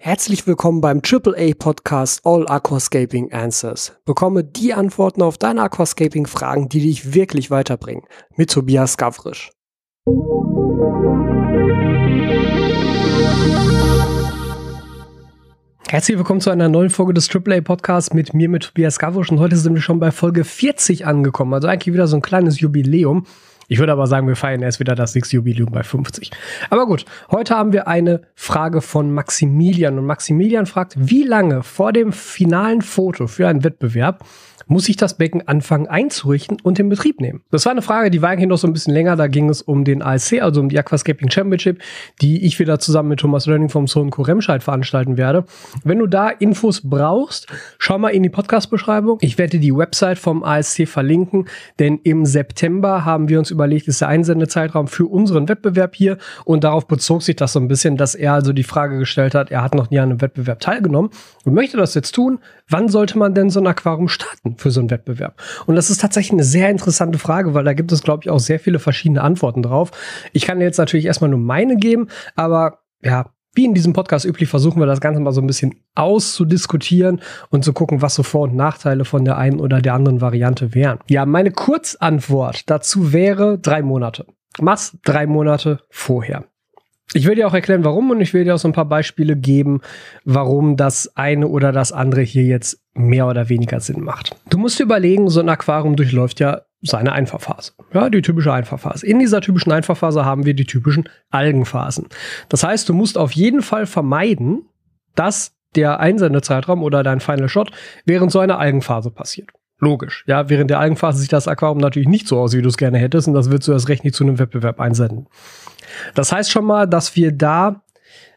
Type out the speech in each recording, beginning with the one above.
Herzlich willkommen beim AAA Podcast All Aquascaping Answers. Bekomme die Antworten auf deine Aquascaping Fragen, die dich wirklich weiterbringen. Mit Tobias Gavrisch. Herzlich willkommen zu einer neuen Folge des AAA Podcasts mit mir, mit Tobias Gavrisch. Und heute sind wir schon bei Folge 40 angekommen. Also eigentlich wieder so ein kleines Jubiläum. Ich würde aber sagen, wir feiern erst wieder das nächste Jubiläum bei 50. Aber gut, heute haben wir eine Frage von Maximilian. Und Maximilian fragt, wie lange vor dem finalen Foto für einen Wettbewerb muss ich das Becken anfangen einzurichten und in Betrieb nehmen? Das war eine Frage, die war eigentlich noch so ein bisschen länger. Da ging es um den ASC, also um die Aquascaping Championship, die ich wieder zusammen mit Thomas Learning vom Sohn Remscheid veranstalten werde. Wenn du da Infos brauchst, schau mal in die Podcast-Beschreibung. Ich werde die Website vom ASC verlinken, denn im September haben wir uns überlegt, ist der Einsendezeitraum für unseren Wettbewerb hier und darauf bezog sich das so ein bisschen, dass er also die Frage gestellt hat, er hat noch nie an einem Wettbewerb teilgenommen und möchte das jetzt tun. Wann sollte man denn so ein Aquarium starten? Für so einen Wettbewerb? Und das ist tatsächlich eine sehr interessante Frage, weil da gibt es, glaube ich, auch sehr viele verschiedene Antworten drauf. Ich kann jetzt natürlich erstmal nur meine geben, aber ja, wie in diesem Podcast üblich versuchen wir das Ganze mal so ein bisschen auszudiskutieren und zu gucken, was so Vor- und Nachteile von der einen oder der anderen Variante wären. Ja, meine Kurzantwort dazu wäre drei Monate. Mach's drei Monate vorher. Ich will dir auch erklären, warum und ich will dir auch so ein paar Beispiele geben, warum das eine oder das andere hier jetzt mehr oder weniger Sinn macht. Du musst dir überlegen, so ein Aquarium durchläuft ja seine Einfahrphase. Ja, die typische Einfahrphase. In dieser typischen Einfahrphase haben wir die typischen Algenphasen. Das heißt, du musst auf jeden Fall vermeiden, dass der Einsendezeitraum oder dein Final Shot während so einer Algenphase passiert. Logisch. Ja, während der Algenphase sieht das Aquarium natürlich nicht so aus, wie du es gerne hättest, und das willst du erst recht nicht zu einem Wettbewerb einsenden. Das heißt schon mal, dass wir da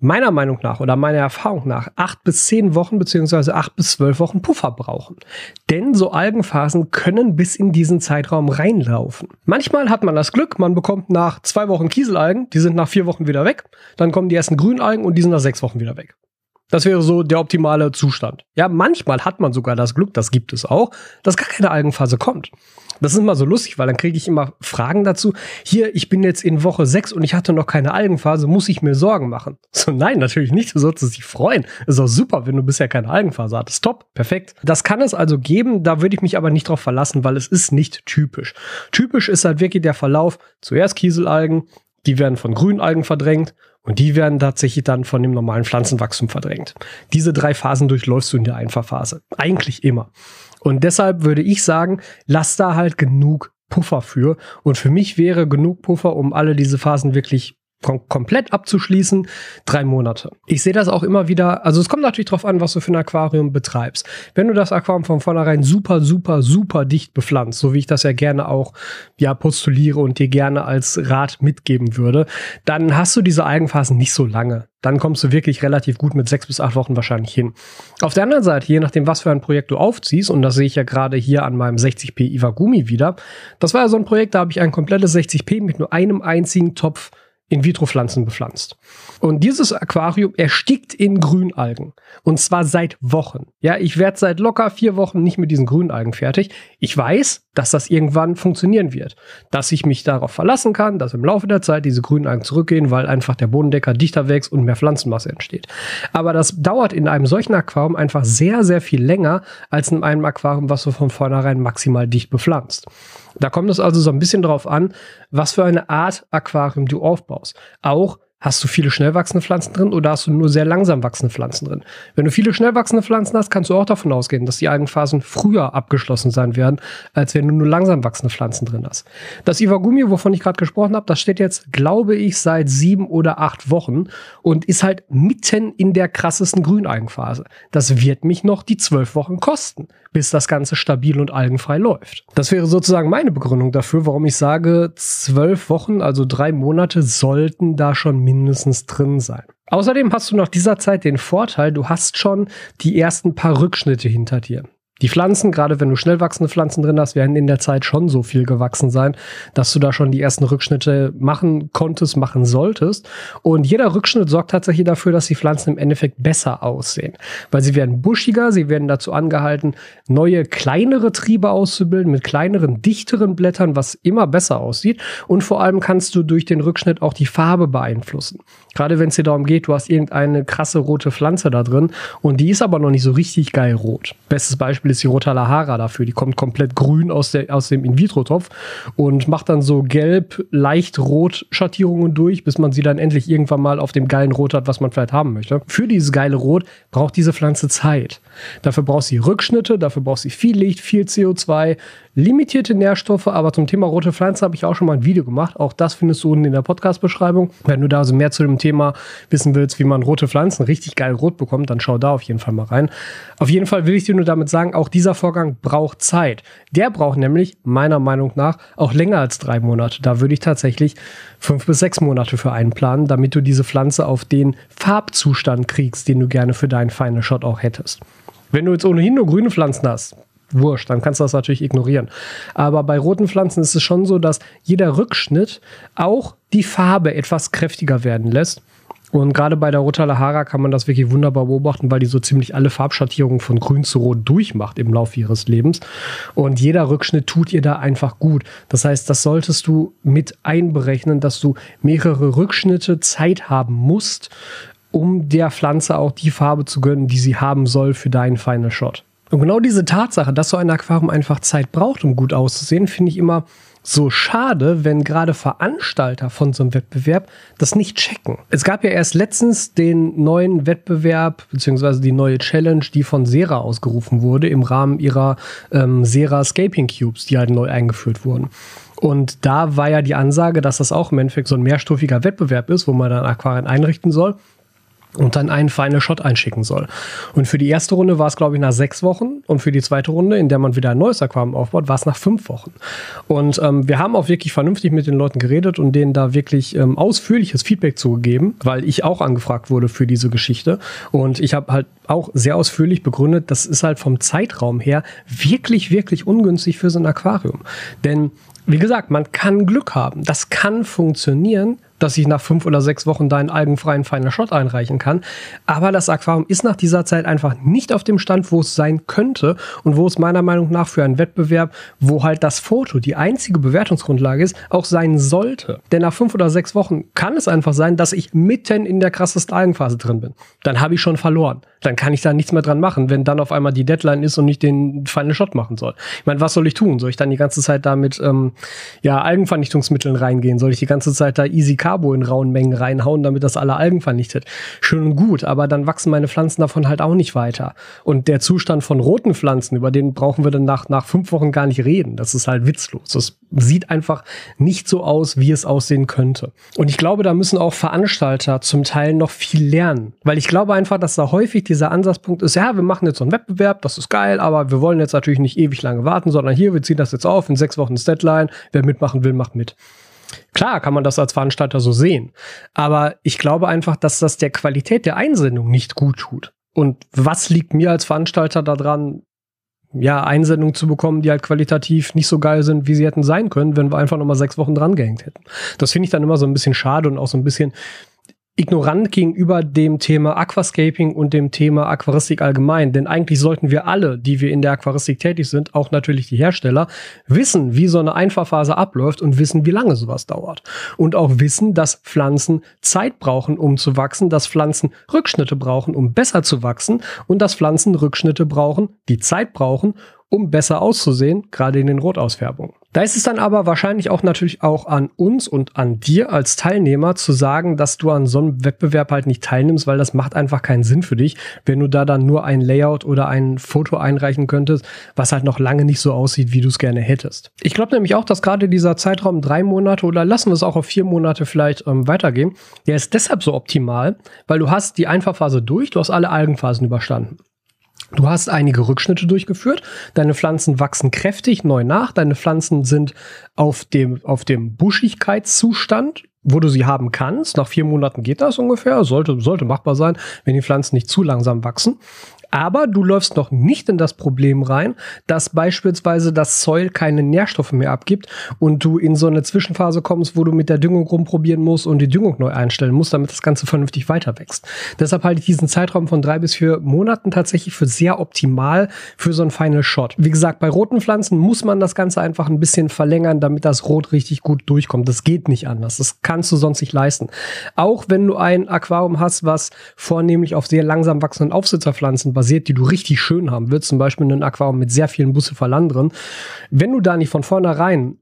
meiner Meinung nach oder meiner Erfahrung nach acht bis zehn Wochen beziehungsweise acht bis zwölf Wochen Puffer brauchen. Denn so Algenphasen können bis in diesen Zeitraum reinlaufen. Manchmal hat man das Glück, man bekommt nach zwei Wochen Kieselalgen, die sind nach vier Wochen wieder weg. Dann kommen die ersten Grünalgen und die sind nach sechs Wochen wieder weg. Das wäre so der optimale Zustand. Ja, manchmal hat man sogar das Glück, das gibt es auch, dass gar keine Algenphase kommt. Das ist immer so lustig, weil dann kriege ich immer Fragen dazu. Hier, ich bin jetzt in Woche 6 und ich hatte noch keine Algenphase, muss ich mir Sorgen machen? So, nein, natürlich nicht. Du solltest dich freuen. ist auch super, wenn du bisher keine Algenphase hattest. Top, perfekt. Das kann es also geben, da würde ich mich aber nicht drauf verlassen, weil es ist nicht typisch. Typisch ist halt wirklich der Verlauf, zuerst Kieselalgen, die werden von Grünalgen verdrängt und die werden tatsächlich dann von dem normalen Pflanzenwachstum verdrängt. Diese drei Phasen durchläufst du in der Einfahrphase. Eigentlich immer. Und deshalb würde ich sagen, lass da halt genug Puffer für. Und für mich wäre genug Puffer, um alle diese Phasen wirklich kom komplett abzuschließen, drei Monate. Ich sehe das auch immer wieder, also es kommt natürlich drauf an, was du für ein Aquarium betreibst. Wenn du das Aquarium von vornherein super, super, super dicht bepflanzt, so wie ich das ja gerne auch ja postuliere und dir gerne als Rat mitgeben würde, dann hast du diese Algenphasen nicht so lange. Dann kommst du wirklich relativ gut mit sechs bis acht Wochen wahrscheinlich hin. Auf der anderen Seite, je nachdem, was für ein Projekt du aufziehst, und das sehe ich ja gerade hier an meinem 60p Iwagumi wieder, das war ja so ein Projekt, da habe ich ein komplettes 60p mit nur einem einzigen Topf in-vitro-Pflanzen bepflanzt. Und dieses Aquarium erstickt in Grünalgen. Und zwar seit Wochen. Ja, ich werde seit locker vier Wochen nicht mit diesen Grünalgen fertig. Ich weiß, dass das irgendwann funktionieren wird. Dass ich mich darauf verlassen kann, dass im Laufe der Zeit diese Grünalgen zurückgehen, weil einfach der Bodendecker dichter wächst und mehr Pflanzenmasse entsteht. Aber das dauert in einem solchen Aquarium einfach sehr, sehr viel länger als in einem Aquarium, was du von vornherein maximal dicht bepflanzt. Da kommt es also so ein bisschen drauf an, was für eine Art Aquarium du aufbaust. Auch Hast du viele schnell wachsende Pflanzen drin oder hast du nur sehr langsam wachsende Pflanzen drin? Wenn du viele schnell wachsende Pflanzen hast, kannst du auch davon ausgehen, dass die Algenphasen früher abgeschlossen sein werden, als wenn du nur langsam wachsende Pflanzen drin hast. Das Iwagumi, wovon ich gerade gesprochen habe, das steht jetzt, glaube ich, seit sieben oder acht Wochen und ist halt mitten in der krassesten Grünalgenphase. Das wird mich noch die zwölf Wochen kosten, bis das Ganze stabil und algenfrei läuft. Das wäre sozusagen meine Begründung dafür, warum ich sage, zwölf Wochen, also drei Monate, sollten da schon mindestens drin sein. Außerdem hast du nach dieser Zeit den Vorteil, du hast schon die ersten paar Rückschnitte hinter dir. Die Pflanzen, gerade wenn du schnell wachsende Pflanzen drin hast, werden in der Zeit schon so viel gewachsen sein, dass du da schon die ersten Rückschnitte machen konntest, machen solltest. Und jeder Rückschnitt sorgt tatsächlich dafür, dass die Pflanzen im Endeffekt besser aussehen. Weil sie werden buschiger, sie werden dazu angehalten, neue, kleinere Triebe auszubilden mit kleineren, dichteren Blättern, was immer besser aussieht. Und vor allem kannst du durch den Rückschnitt auch die Farbe beeinflussen. Gerade wenn es dir darum geht, du hast irgendeine krasse rote Pflanze da drin und die ist aber noch nicht so richtig geil rot. Bestes Beispiel ist die Rotalahara dafür. Die kommt komplett grün aus, der, aus dem In-vitro-Topf und macht dann so gelb, leicht rot Schattierungen durch, bis man sie dann endlich irgendwann mal auf dem geilen Rot hat, was man vielleicht haben möchte. Für dieses geile Rot braucht diese Pflanze Zeit. Dafür braucht sie Rückschnitte, dafür braucht sie viel Licht, viel CO2, limitierte Nährstoffe, aber zum Thema rote Pflanze habe ich auch schon mal ein Video gemacht. Auch das findest du unten in der Podcast-Beschreibung. Wenn du da also mehr zu dem Thema wissen willst, wie man rote Pflanzen richtig geil rot bekommt, dann schau da auf jeden Fall mal rein. Auf jeden Fall will ich dir nur damit sagen, auch dieser Vorgang braucht Zeit. Der braucht nämlich meiner Meinung nach auch länger als drei Monate. Da würde ich tatsächlich fünf bis sechs Monate für einplanen, damit du diese Pflanze auf den Farbzustand kriegst, den du gerne für deinen Final Shot auch hättest. Wenn du jetzt ohnehin nur grüne Pflanzen hast, wurscht, dann kannst du das natürlich ignorieren. Aber bei roten Pflanzen ist es schon so, dass jeder Rückschnitt auch die Farbe etwas kräftiger werden lässt. Und gerade bei der Rotalahara kann man das wirklich wunderbar beobachten, weil die so ziemlich alle Farbschattierungen von grün zu rot durchmacht im Laufe ihres Lebens. Und jeder Rückschnitt tut ihr da einfach gut. Das heißt, das solltest du mit einberechnen, dass du mehrere Rückschnitte Zeit haben musst, um der Pflanze auch die Farbe zu gönnen, die sie haben soll für deinen Final Shot. Und genau diese Tatsache, dass so ein Aquarium einfach Zeit braucht, um gut auszusehen, finde ich immer so schade, wenn gerade Veranstalter von so einem Wettbewerb das nicht checken. Es gab ja erst letztens den neuen Wettbewerb beziehungsweise die neue Challenge, die von Sera ausgerufen wurde im Rahmen ihrer ähm, Sera Scaping Cubes, die halt neu eingeführt wurden. Und da war ja die Ansage, dass das auch im Endeffekt so ein mehrstufiger Wettbewerb ist, wo man dann Aquarien einrichten soll und dann einen Final Shot einschicken soll. Und für die erste Runde war es, glaube ich, nach sechs Wochen und für die zweite Runde, in der man wieder ein neues Aquarium aufbaut, war es nach fünf Wochen. Und ähm, wir haben auch wirklich vernünftig mit den Leuten geredet und denen da wirklich ähm, ausführliches Feedback zugegeben, weil ich auch angefragt wurde für diese Geschichte. Und ich habe halt auch sehr ausführlich begründet, das ist halt vom Zeitraum her wirklich, wirklich ungünstig für so ein Aquarium. Denn wie gesagt, man kann Glück haben. Das kann funktionieren, dass ich nach fünf oder sechs Wochen deinen algenfreien Final Shot einreichen kann. Aber das Aquarium ist nach dieser Zeit einfach nicht auf dem Stand, wo es sein könnte und wo es meiner Meinung nach für einen Wettbewerb, wo halt das Foto die einzige Bewertungsgrundlage ist, auch sein sollte. Denn nach fünf oder sechs Wochen kann es einfach sein, dass ich mitten in der krassesten Algenphase drin bin. Dann habe ich schon verloren. Dann kann ich da nichts mehr dran machen, wenn dann auf einmal die Deadline ist und ich den Final Shot machen soll. Ich meine, was soll ich tun? Soll ich dann die ganze Zeit da mit ähm, ja, Algenvernichtungsmitteln reingehen? Soll ich die ganze Zeit da easy Carbo in rauen Mengen reinhauen, damit das alle Algen vernichtet. Schön und gut, aber dann wachsen meine Pflanzen davon halt auch nicht weiter. Und der Zustand von roten Pflanzen, über den brauchen wir dann nach, nach fünf Wochen gar nicht reden. Das ist halt witzlos. Das sieht einfach nicht so aus, wie es aussehen könnte. Und ich glaube, da müssen auch Veranstalter zum Teil noch viel lernen. Weil ich glaube einfach, dass da häufig dieser Ansatzpunkt ist, ja, wir machen jetzt so einen Wettbewerb, das ist geil, aber wir wollen jetzt natürlich nicht ewig lange warten, sondern hier, wir ziehen das jetzt auf, in sechs Wochen ist Deadline, wer mitmachen will, macht mit. Klar kann man das als Veranstalter so sehen, aber ich glaube einfach, dass das der Qualität der Einsendung nicht gut tut. Und was liegt mir als Veranstalter daran, ja, Einsendungen zu bekommen, die halt qualitativ nicht so geil sind, wie sie hätten sein können, wenn wir einfach nochmal sechs Wochen dran gehängt hätten. Das finde ich dann immer so ein bisschen schade und auch so ein bisschen, ignorant gegenüber dem Thema Aquascaping und dem Thema Aquaristik allgemein. Denn eigentlich sollten wir alle, die wir in der Aquaristik tätig sind, auch natürlich die Hersteller, wissen, wie so eine Einfahrphase abläuft und wissen, wie lange sowas dauert. Und auch wissen, dass Pflanzen Zeit brauchen, um zu wachsen, dass Pflanzen Rückschnitte brauchen, um besser zu wachsen und dass Pflanzen Rückschnitte brauchen, die Zeit brauchen, um besser auszusehen, gerade in den Rotausfärbungen. Da ist es dann aber wahrscheinlich auch natürlich auch an uns und an dir als Teilnehmer zu sagen, dass du an so einem Wettbewerb halt nicht teilnimmst, weil das macht einfach keinen Sinn für dich, wenn du da dann nur ein Layout oder ein Foto einreichen könntest, was halt noch lange nicht so aussieht, wie du es gerne hättest. Ich glaube nämlich auch, dass gerade dieser Zeitraum drei Monate oder lassen wir es auch auf vier Monate vielleicht ähm, weitergehen, der ist deshalb so optimal, weil du hast die Einfahrphase durch, du hast alle Algenphasen überstanden. Du hast einige Rückschnitte durchgeführt. Deine Pflanzen wachsen kräftig neu nach. Deine Pflanzen sind auf dem, auf dem Buschigkeitszustand, wo du sie haben kannst. Nach vier Monaten geht das ungefähr. Sollte, sollte machbar sein, wenn die Pflanzen nicht zu langsam wachsen. Aber du läufst noch nicht in das Problem rein, dass beispielsweise das Soil keine Nährstoffe mehr abgibt und du in so eine Zwischenphase kommst, wo du mit der Düngung rumprobieren musst und die Düngung neu einstellen musst, damit das Ganze vernünftig weiter wächst. Deshalb halte ich diesen Zeitraum von drei bis vier Monaten tatsächlich für sehr optimal für so ein Final Shot. Wie gesagt, bei roten Pflanzen muss man das Ganze einfach ein bisschen verlängern, damit das Rot richtig gut durchkommt. Das geht nicht anders. Das kannst du sonst nicht leisten. Auch wenn du ein Aquarium hast, was vornehmlich auf sehr langsam wachsenden Aufsitzerpflanzen basiert, die du richtig schön haben willst, zum Beispiel ein Aquarium mit sehr vielen Bucephalan drin, wenn du da nicht von vornherein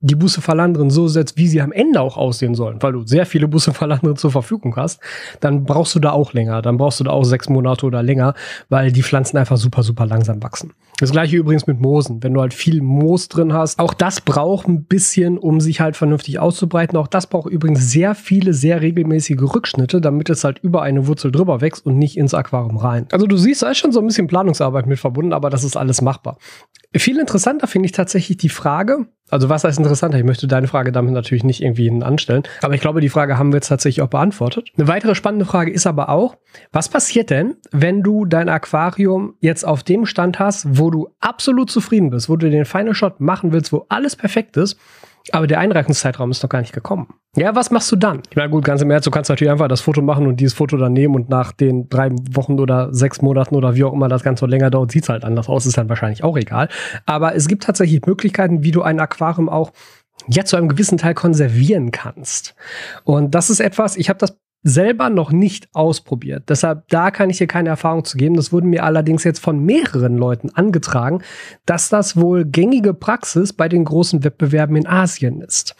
die Bucephalandren so setzt, wie sie am Ende auch aussehen sollen, weil du sehr viele Bucephalandren zur Verfügung hast, dann brauchst du da auch länger. Dann brauchst du da auch sechs Monate oder länger, weil die Pflanzen einfach super, super langsam wachsen. Das gleiche übrigens mit Moosen. Wenn du halt viel Moos drin hast, auch das braucht ein bisschen, um sich halt vernünftig auszubreiten. Auch das braucht übrigens sehr viele, sehr regelmäßige Rückschnitte, damit es halt über eine Wurzel drüber wächst und nicht ins Aquarium rein. Also du siehst, da ist schon so ein bisschen Planungsarbeit mit verbunden, aber das ist alles machbar. Viel interessanter finde ich tatsächlich die Frage, also was heißt interessanter? Ich möchte deine Frage damit natürlich nicht irgendwie anstellen. Aber ich glaube, die Frage haben wir jetzt tatsächlich auch beantwortet. Eine weitere spannende Frage ist aber auch, was passiert denn, wenn du dein Aquarium jetzt auf dem Stand hast, wo du absolut zufrieden bist, wo du den Final Shot machen willst, wo alles perfekt ist aber der Einreichungszeitraum ist noch gar nicht gekommen. Ja, was machst du dann? Ich meine, gut, ganz im Ernst, du kannst natürlich einfach das Foto machen und dieses Foto dann nehmen und nach den drei Wochen oder sechs Monaten oder wie auch immer das Ganze länger dauert, sieht es halt anders aus, ist dann wahrscheinlich auch egal. Aber es gibt tatsächlich Möglichkeiten, wie du ein Aquarium auch ja zu einem gewissen Teil konservieren kannst. Und das ist etwas, ich habe das selber noch nicht ausprobiert. Deshalb, da kann ich hier keine Erfahrung zu geben. Das wurde mir allerdings jetzt von mehreren Leuten angetragen, dass das wohl gängige Praxis bei den großen Wettbewerben in Asien ist.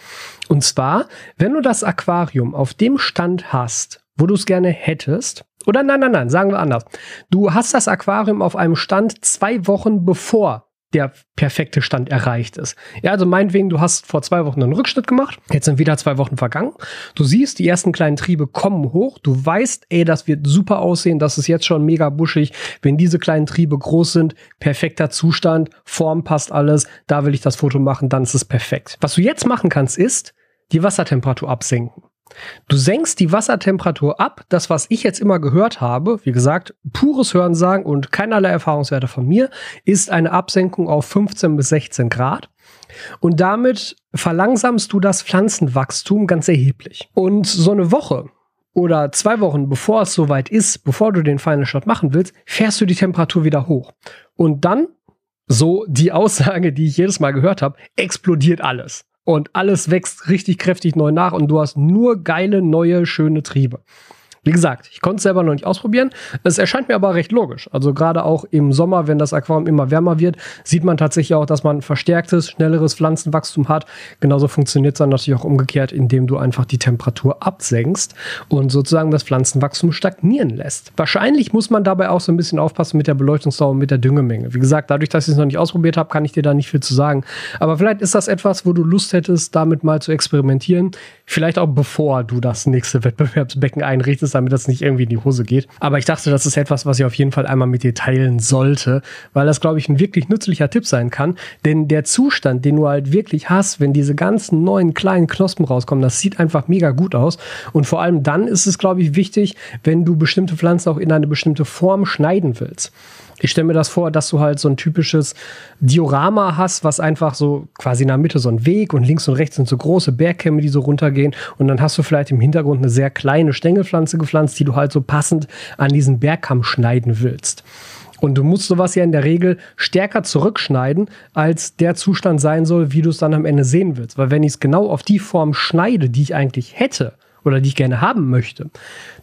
Und zwar, wenn du das Aquarium auf dem Stand hast, wo du es gerne hättest, oder nein, nein, nein, sagen wir anders. Du hast das Aquarium auf einem Stand zwei Wochen bevor der perfekte Stand erreicht ist. Ja, also meinetwegen, du hast vor zwei Wochen einen Rückschnitt gemacht, jetzt sind wieder zwei Wochen vergangen. Du siehst, die ersten kleinen Triebe kommen hoch. Du weißt, ey, das wird super aussehen, das ist jetzt schon mega buschig. Wenn diese kleinen Triebe groß sind, perfekter Zustand, Form passt alles, da will ich das Foto machen, dann ist es perfekt. Was du jetzt machen kannst, ist die Wassertemperatur absenken. Du senkst die Wassertemperatur ab. Das, was ich jetzt immer gehört habe, wie gesagt, pures Hörensagen und keinerlei Erfahrungswerte von mir, ist eine Absenkung auf 15 bis 16 Grad. Und damit verlangsamst du das Pflanzenwachstum ganz erheblich. Und so eine Woche oder zwei Wochen bevor es soweit ist, bevor du den Final Shot machen willst, fährst du die Temperatur wieder hoch. Und dann, so die Aussage, die ich jedes Mal gehört habe, explodiert alles und alles wächst richtig kräftig neu nach und du hast nur geile, neue, schöne Triebe. Wie gesagt, ich konnte es selber noch nicht ausprobieren. Es erscheint mir aber recht logisch. Also gerade auch im Sommer, wenn das Aquarium immer wärmer wird, sieht man tatsächlich auch, dass man verstärktes, schnelleres Pflanzenwachstum hat. Genauso funktioniert es dann natürlich auch umgekehrt, indem du einfach die Temperatur absenkst und sozusagen das Pflanzenwachstum stagnieren lässt. Wahrscheinlich muss man dabei auch so ein bisschen aufpassen mit der Beleuchtungsdauer und mit der Düngemenge. Wie gesagt, dadurch, dass ich es noch nicht ausprobiert habe, kann ich dir da nicht viel zu sagen. Aber vielleicht ist das etwas, wo du Lust hättest, damit mal zu experimentieren. Vielleicht auch bevor du das nächste Wettbewerbsbecken einrichtest, damit das nicht irgendwie in die Hose geht. Aber ich dachte, das ist etwas, was ich auf jeden Fall einmal mit dir teilen sollte, weil das, glaube ich, ein wirklich nützlicher Tipp sein kann. Denn der Zustand, den du halt wirklich hast, wenn diese ganzen neuen kleinen Knospen rauskommen, das sieht einfach mega gut aus. Und vor allem dann ist es, glaube ich, wichtig, wenn du bestimmte Pflanzen auch in eine bestimmte Form schneiden willst. Ich stelle mir das vor, dass du halt so ein typisches Diorama hast, was einfach so quasi in der Mitte so ein Weg und links und rechts sind so große Bergkämme, die so runtergehen. Und dann hast du vielleicht im Hintergrund eine sehr kleine Stängelpflanze gepflanzt, die du halt so passend an diesen Bergkamm schneiden willst. Und du musst sowas ja in der Regel stärker zurückschneiden, als der Zustand sein soll, wie du es dann am Ende sehen willst. Weil wenn ich es genau auf die Form schneide, die ich eigentlich hätte, oder die ich gerne haben möchte,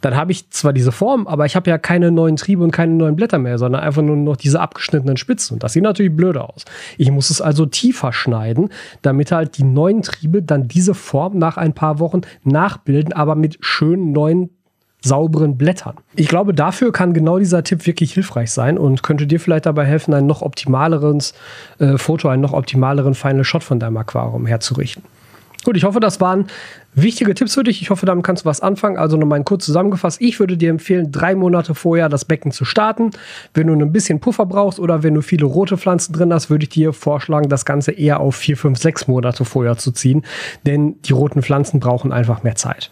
dann habe ich zwar diese Form, aber ich habe ja keine neuen Triebe und keine neuen Blätter mehr, sondern einfach nur noch diese abgeschnittenen Spitzen. Und das sieht natürlich blöde aus. Ich muss es also tiefer schneiden, damit halt die neuen Triebe dann diese Form nach ein paar Wochen nachbilden, aber mit schönen neuen sauberen Blättern. Ich glaube, dafür kann genau dieser Tipp wirklich hilfreich sein und könnte dir vielleicht dabei helfen, ein noch optimaleres äh, Foto, einen noch optimaleren Final Shot von deinem Aquarium herzurichten. Gut, ich hoffe, das waren wichtige Tipps für dich. Ich hoffe, damit kannst du was anfangen. Also nochmal kurz zusammengefasst. Ich würde dir empfehlen, drei Monate vorher das Becken zu starten. Wenn du ein bisschen Puffer brauchst oder wenn du viele rote Pflanzen drin hast, würde ich dir vorschlagen, das Ganze eher auf vier, fünf, sechs Monate vorher zu ziehen. Denn die roten Pflanzen brauchen einfach mehr Zeit.